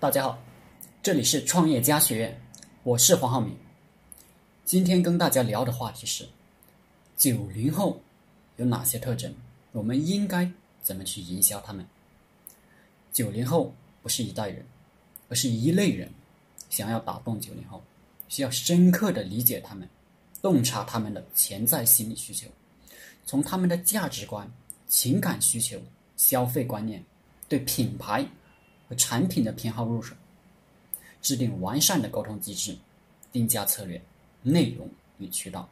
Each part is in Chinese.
大家好，这里是创业家学院，我是黄浩明。今天跟大家聊的话题是：九零后有哪些特征？我们应该怎么去营销他们？九零后不是一代人，而是一类人。想要打动九零后，需要深刻的理解他们，洞察他们的潜在心理需求，从他们的价值观、情感需求、消费观念、对品牌和产品的偏好入手，制定完善的沟通机制、定价策略、内容与渠道，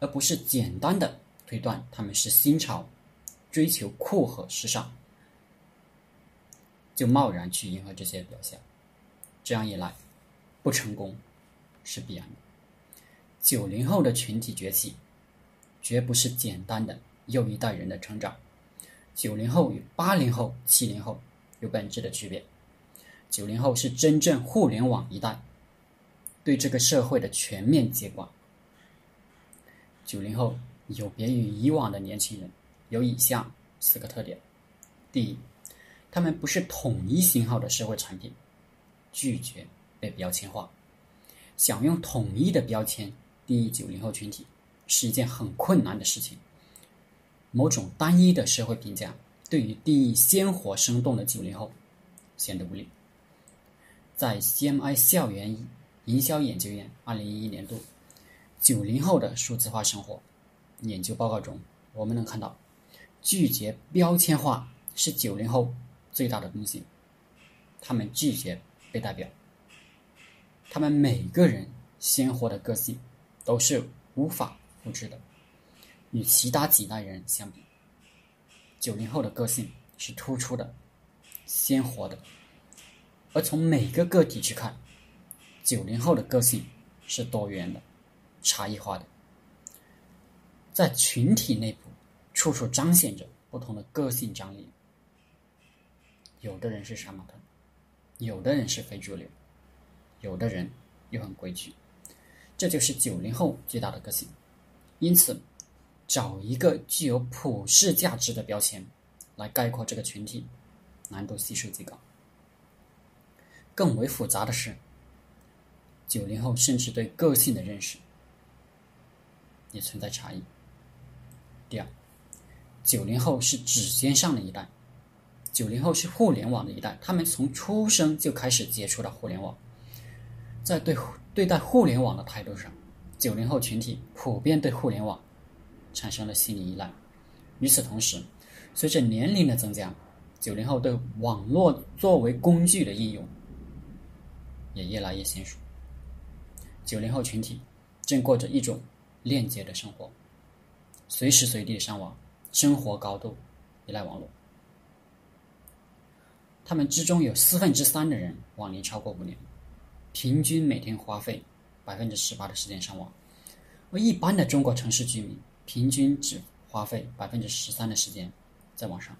而不是简单的推断他们是新潮，追求酷和时尚，就贸然去迎合这些表象，这样一来。不成功是必然的。九零后的群体崛起，绝不是简单的又一代人的成长。九零后与八零后、七零后有本质的区别。九零后是真正互联网一代，对这个社会的全面接管。九零后有别于以往的年轻人，有以下四个特点：第一，他们不是统一型号的社会产品，拒绝。被标签化，想用统一的标签定义九零后群体是一件很困难的事情。某种单一的社会评价对于定义鲜活生动的九零后显得无力。在 CMI 校园营销研究院二零一一年度九零后的数字化生活研究报告中，我们能看到，拒绝标签化是九零后最大的东西。他们拒绝被代表。他们每个人鲜活的个性都是无法复制的。与其他几代人相比，九零后的个性是突出的、鲜活的。而从每个个体去看，九零后的个性是多元的、差异化的。在群体内部，处处彰显着不同的个性张力。有的人是杀马特，有的人是非主流。有的人又很规矩，这就是九零后最大的个性。因此，找一个具有普世价值的标签来概括这个群体，难度系数极高。更为复杂的是，九零后甚至对个性的认识也存在差异。第二，九零后是指尖上的一代，九零后是互联网的一代，他们从出生就开始接触到互联网。在对对待互联网的态度上，九零后群体普遍对互联网产生了心理依赖。与此同时，随着年龄的增加，九零后对网络作为工具的应用也越来越娴熟。九零后群体正过着一种链接的生活，随时随地上网，生活高度依赖网络。他们之中有四分之三的人网龄超过五年。平均每天花费百分之十八的时间上网，而一般的中国城市居民平均只花费百分之十三的时间在网上。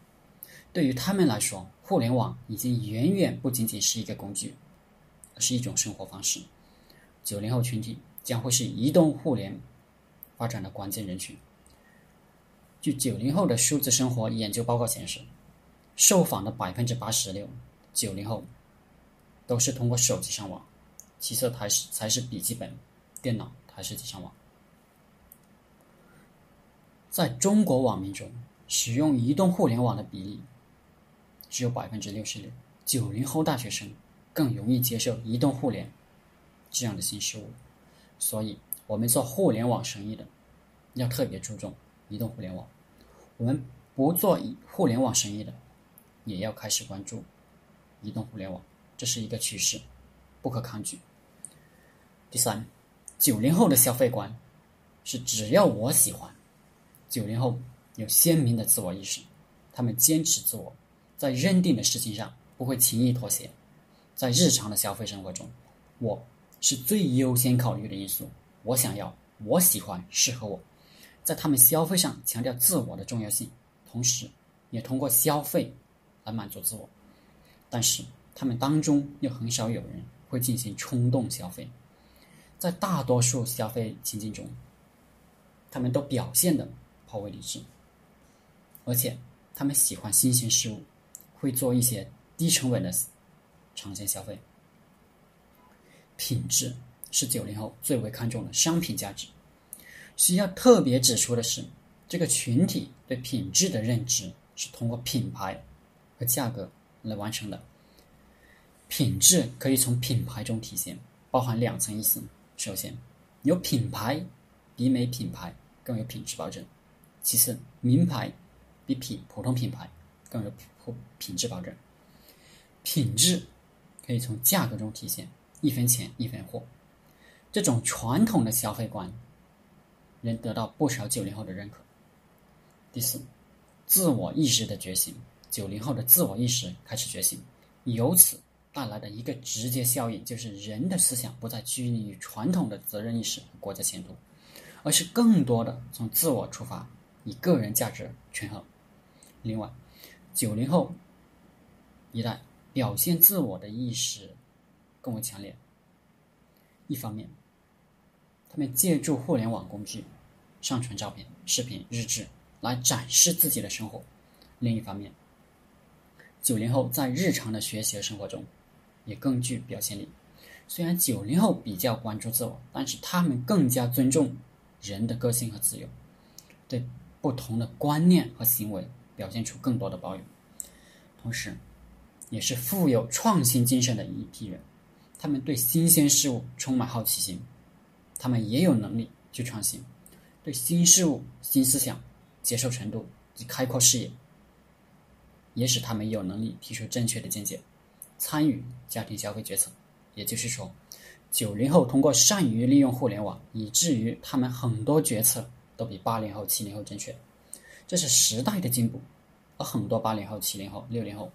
对于他们来说，互联网已经远远不仅仅是一个工具，是一种生活方式。九零后群体将会是移动互联发展的关键人群。据九零后的数字生活研究报告显示，受访的百分之八十六九零后都是通过手机上网。其次，才是才是笔记本电脑、台式机上网。在中国网民中，使用移动互联网的比例只有百分之六十六。九零后大学生更容易接受移动互联这样的新事物，所以，我们做互联网生意的要特别注重移动互联网。我们不做互联网生意的，也要开始关注移动互联网，这是一个趋势。不可抗拒。第三，九零后的消费观是只要我喜欢。九零后有鲜明的自我意识，他们坚持自我，在认定的事情上不会轻易妥协。在日常的消费生活中，我是最优先考虑的因素。我想要，我喜欢，适合我。在他们消费上强调自我的重要性，同时也通过消费来满足自我。但是他们当中又很少有人。会进行冲动消费，在大多数消费情境中，他们都表现的颇为理智，而且他们喜欢新鲜事物，会做一些低成本的长线消费。品质是九零后最为看重的商品价值。需要特别指出的是，这个群体对品质的认知是通过品牌和价格来完成的。品质可以从品牌中体现，包含两层意思。首先，有品牌比没品牌更有品质保证；其次，名牌比品普通品牌更有品品质保证。品质可以从价格中体现，一分钱一分货。这种传统的消费观仍得到不少九零后的认可。第四，自我意识的觉醒，九零后的自我意识开始觉醒，由此。带来的一个直接效应，就是人的思想不再拘泥于传统的责任意识和国家前途，而是更多的从自我出发，以个人价值权衡。另外，九零后一代表现自我的意识更为强烈。一方面，他们借助互联网工具上传照片、视频、日志来展示自己的生活；另一方面，九零后在日常的学习和生活中。也更具表现力。虽然九零后比较关注自我，但是他们更加尊重人的个性和自由，对不同的观念和行为表现出更多的包容。同时，也是富有创新精神的一批人。他们对新鲜事物充满好奇心，他们也有能力去创新，对新事物、新思想接受程度及开阔视野，也使他们有能力提出正确的见解。参与家庭消费决策，也就是说，九零后通过善于利用互联网，以至于他们很多决策都比八零后、七零后正确。这是时代的进步，而很多八零后、七零后、六零后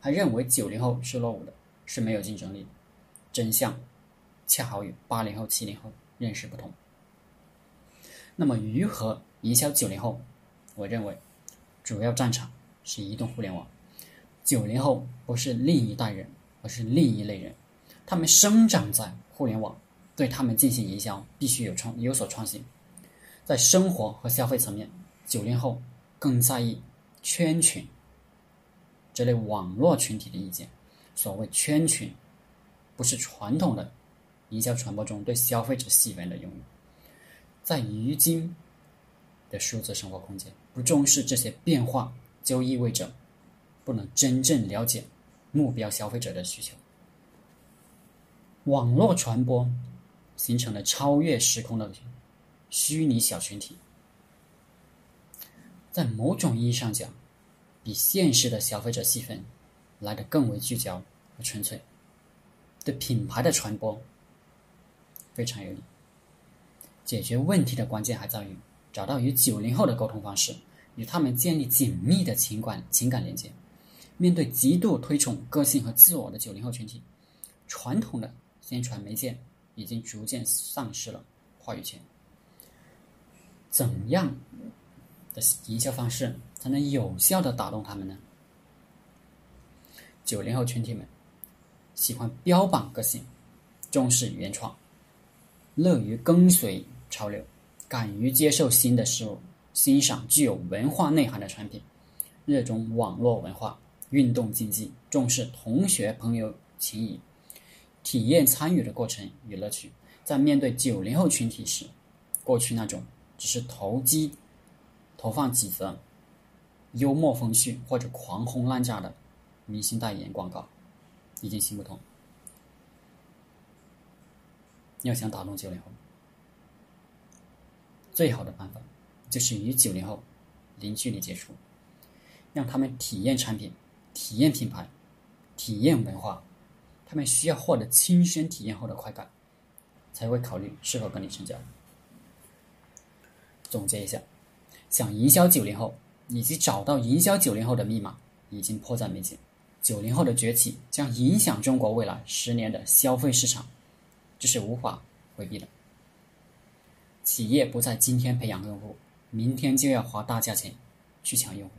还认为九零后是落伍的，是没有竞争力。真相恰好与八零后、七零后认识不同。那么，如何营销九零后？我认为，主要战场是移动互联网。九零后不是另一代人，而是另一类人。他们生长在互联网，对他们进行营销必须有创有所创新。在生活和消费层面，九零后更在意圈群这类网络群体的意见。所谓圈群，不是传统的营销传播中对消费者细分的用语。在如今的数字生活空间，不重视这些变化，就意味着。不能真正了解目标消费者的需求。网络传播形成了超越时空的虚拟小群体，在某种意义上讲，比现实的消费者细分来的更为聚焦和纯粹，对品牌的传播非常有利。解决问题的关键还在于找到与九零后的沟通方式，与他们建立紧密的情感情感连接。面对极度推崇个性和自我的九零后群体，传统的宣传媒介已经逐渐丧失了话语权。怎样营销方式才能有效的打动他们呢？九零后群体们喜欢标榜个性，重视原创，乐于跟随潮流，敢于接受新的事物，欣赏具有文化内涵的产品，热衷网络文化。运动竞技重视同学朋友情谊，体验参与的过程与乐趣。在面对九零后群体时，过去那种只是投机、投放几则幽默风趣或者狂轰滥炸的明星代言广告，已经行不通。要想打动九零后，最好的办法就是与九零后零距离接触，让他们体验产品。体验品牌，体验文化，他们需要获得亲身体验后的快感，才会考虑是否跟你成交。总结一下，想营销九零后，以及找到营销九零后的密码，已经迫在眉睫。九零后的崛起将影响中国未来十年的消费市场，这是无法回避的。企业不在今天培养用户，明天就要花大价钱去抢用户。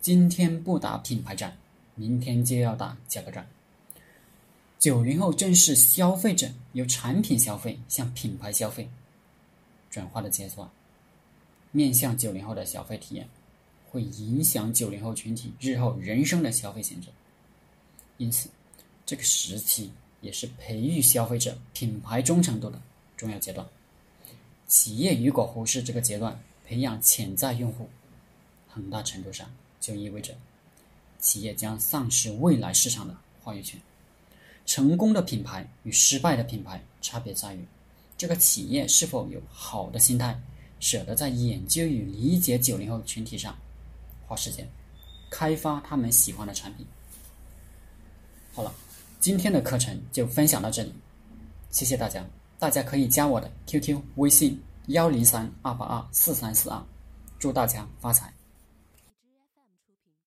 今天不打品牌战，明天就要打价格战。九零后正是消费者由产品消费向品牌消费转化的阶段，面向九零后的消费体验，会影响九零后群体日后人生的消费选择。因此，这个时期也是培育消费者品牌忠诚度的重要阶段。企业如果忽视这个阶段，培养潜在用户，很大程度上就意味着企业将丧失未来市场的话语权。成功的品牌与失败的品牌差别在于，这个企业是否有好的心态，舍得在研究与理解九零后群体上花时间，开发他们喜欢的产品。好了，今天的课程就分享到这里，谢谢大家。大家可以加我的 QQ 微信幺零三二八二四三四二，祝大家发财。